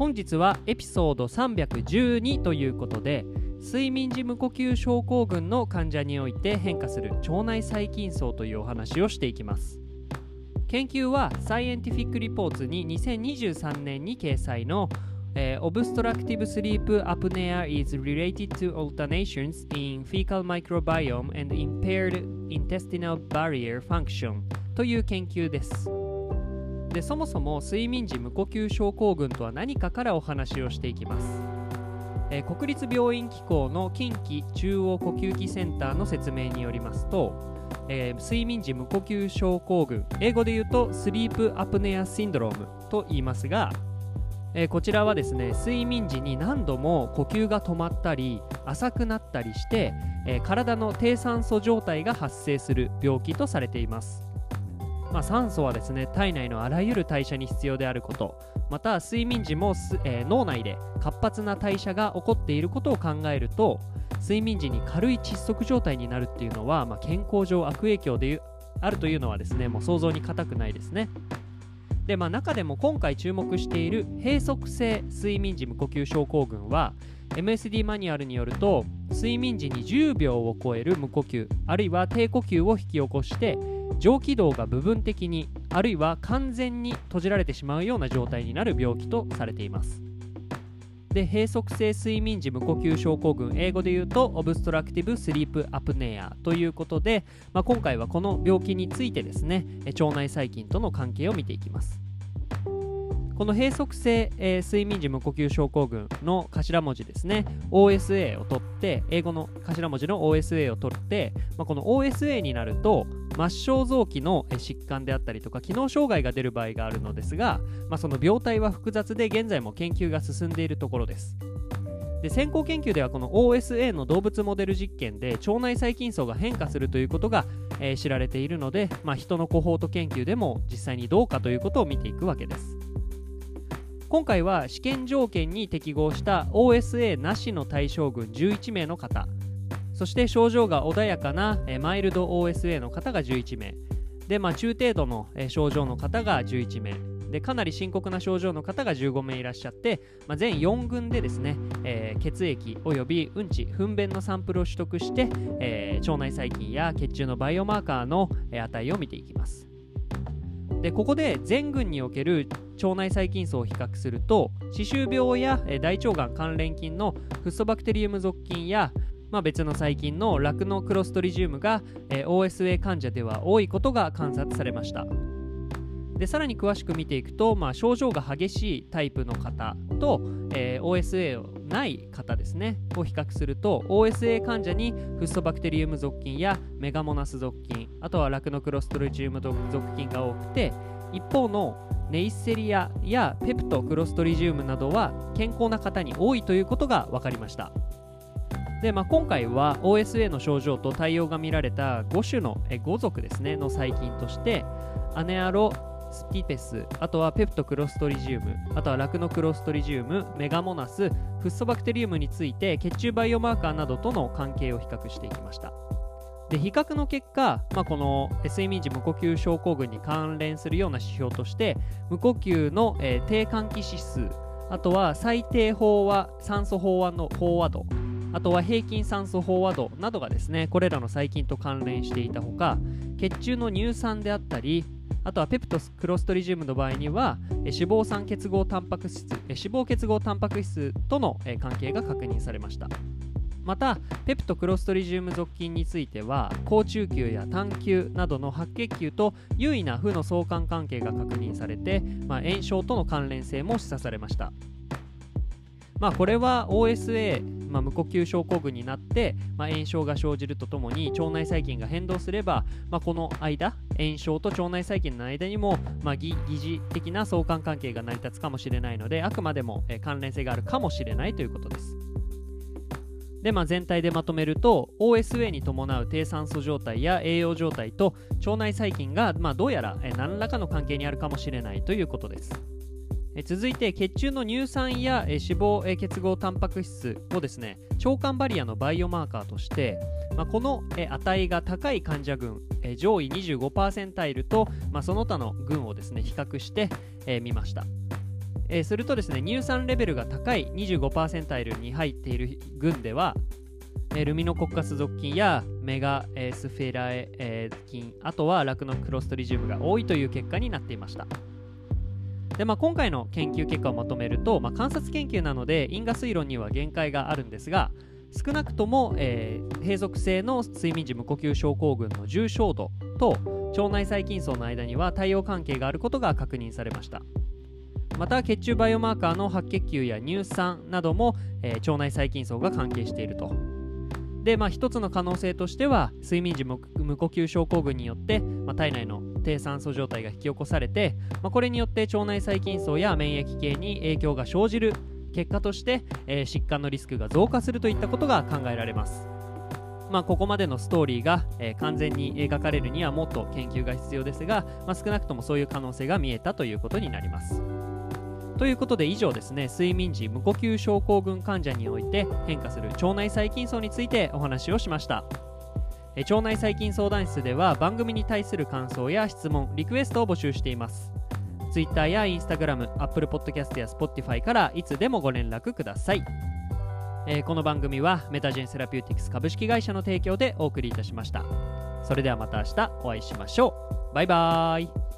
本日はエピソード312ということで睡眠時無呼吸症候群の患者において変化する腸内細菌層というお話をしていきます研究はサイエンティフィック・リポーツに2023年に掲載の、えー、Obstructive Sleep Apnea is related to alternations in fecal microbiome and impaired intestinal barrier function という研究ですでそもそも睡眠時無呼吸症候群とは何かからお話をしていきます、えー、国立病院機構の近畿中央呼吸器センターの説明によりますと、えー、睡眠時無呼吸症候群。英語で言うとスリープアプネアシンドロームと言いますがえー、こちらはですね睡眠時に何度も呼吸が止まったり浅くなったりして、え、体の低酸素状態が発生する病気とされています。まあ、酸素はですね体内のあらゆる代謝に必要であること。また睡眠時も、えー、脳内で活発な代謝が起こっていることを考えると睡眠時に軽い窒息状態になるっていうのは、まあ、健康上悪影響であるというのはですねもう想像に難くないですね。で、まあ、中でも今回注目している閉塞性睡眠時無呼吸症候群は MSD マニュアルによると睡眠時に10秒を超える無呼吸あるいは低呼吸を引き起こして上気道が部分的にあるいは完全に閉じられてしまうような状態になる病気とされています。で閉塞性睡眠時無呼吸症候群英語で言うとオブストラクティブスリープアプネアということで、まあ、今回はこの病気についてですね腸内細菌との関係を見ていきます。この閉塞性、えー、睡眠時無呼吸症候群の頭文字ですね OSA を取って英語の頭文字の OSA を取って、まあ、この OSA になると末梢臓器の疾患であったりとか機能障害が出る場合があるのですが、まあ、その病態は複雑で現在も研究が進んでいるところです。で先行研究ではこの OSA の動物モデル実験で腸内細菌層が変化するということが、えー、知られているので、まあ、人のコホート研究でも実際にどうかということを見ていくわけです。今回は試験条件に適合した OSA なしの対象群11名の方。そして症状が穏やかなマイルド OSA の方が11名。で、まあ、中程度の症状の方が11名。でかなり深刻な症状の方が15名いらっしゃって、まあ、全4群でですね、えー、血液およびうんち糞便のサンプルを取得して、えー、腸内細菌や血中のバイオマーカーの値を見ていきます。でここで全群における腸内細菌層を比較すると歯周病や大腸がん関連菌のフッ素バクテリウム属菌や、まあ、別の細菌のラクノクロストリジウムが OSA 患者では多いことが観察されました。でさらに詳しく見ていくと、まあ、症状が激しいタイプの方と、えー、OSA をない方ですね。を比較すると OSA 患者にフッ素バクテリウム属菌やメガモナス属菌あとはラクノクロストリジウム属菌が多くて一方のネイセリアやペプトクロストリジウムなどは健康な方に多いということが分かりました。で、まあ、今回は OSA の症状と対応が見られた5種のえ5属ですねの細菌としてアネアロスピペス、あとはペプトクロストリジウム、あとはラクノクロストリジウム、メガモナス、フッ素バクテリウムについて血中バイオマーカーなどとの関係を比較していきました。で比較の結果、まあ、この睡眠時無呼吸症候群に関連するような指標として無呼吸の、えー、低換気指数あとは最低飽和酸素飽和の飽和度あとは平均酸素飽和度などがですねこれらの細菌と関連していたほか血中の乳酸であったりあとはペプトスクロストリジウムの場合には脂肪酸結合タンパク質脂肪結合タンパク質との関係が確認されました。またペプトクロストリジウム属菌については高中球や短球などの白血球と優位な負の相関関係が確認されて、まあ、炎症との関連性も示唆されました。まあ、これは OSA、まあ、無呼吸症候群になって、まあ、炎症が生じるとともに腸内細菌が変動すれば、まあ、この間炎症と腸内細菌の間にも、まあ、疑似的な相関関係が成り立つかもしれないのであくまでも、え関連性があるかもしれないということです。で、まあ、全体でまとめると OSA に伴う低酸素状態や栄養状態と腸内細菌が、まあ、どうやら何らかの関係にあるかもしれないということです。続いて血中の乳酸や脂肪結合タンパク質をですね腸管バリアのバイオマーカーとして、まあ、この値が高い患者群上位25%いると、まあ、その他の群をですね比較してみました。するとですね乳酸レベルが高い25%いるに入っている群ではルミノコッカス属菌やメガスフェラエ菌あとはラクノクロストリジウムが多いという結果になっていました。で、まあ、今回の研究結果をまとめると、まあ、観察研究なので因果推論には限界があるんですが少なくとも、えー、閉塞性の睡眠時無呼吸症候群の重症度と腸内細菌層の間には対応関係があることが確認されました。また血中バイオマーカーの白血球や乳酸なども、えー、腸内細菌層が関係していると。で、まあ、一つの可能性としては睡眠時無呼吸症候群によって、まあ、体内の低酸素状態が引き起こされて、まあ、これによって腸内細菌層や免疫系に影響が生じる結果として、えー、疾患のリスクが増加するといったことが考えられます。まあ、ここまでのストーリーが、えー、完全に描かれるにはもっと研究が必要ですが、まあ、少なくともそういう可能性が見えたということになります。ということで以上ですね睡眠時無呼吸症候群患者において変化する腸内細菌層についてお話をしました腸内細菌相談室では番組に対する感想や質問リクエストを募集しています。Twitter や Instagram、Apple Podcast や Spotify からいつでもご連絡ください、えー、この番組はメタジェンセラピューティクス株式会社の提供でお送りいたしました。それではまた明日お会いしましょう。バイバーイ。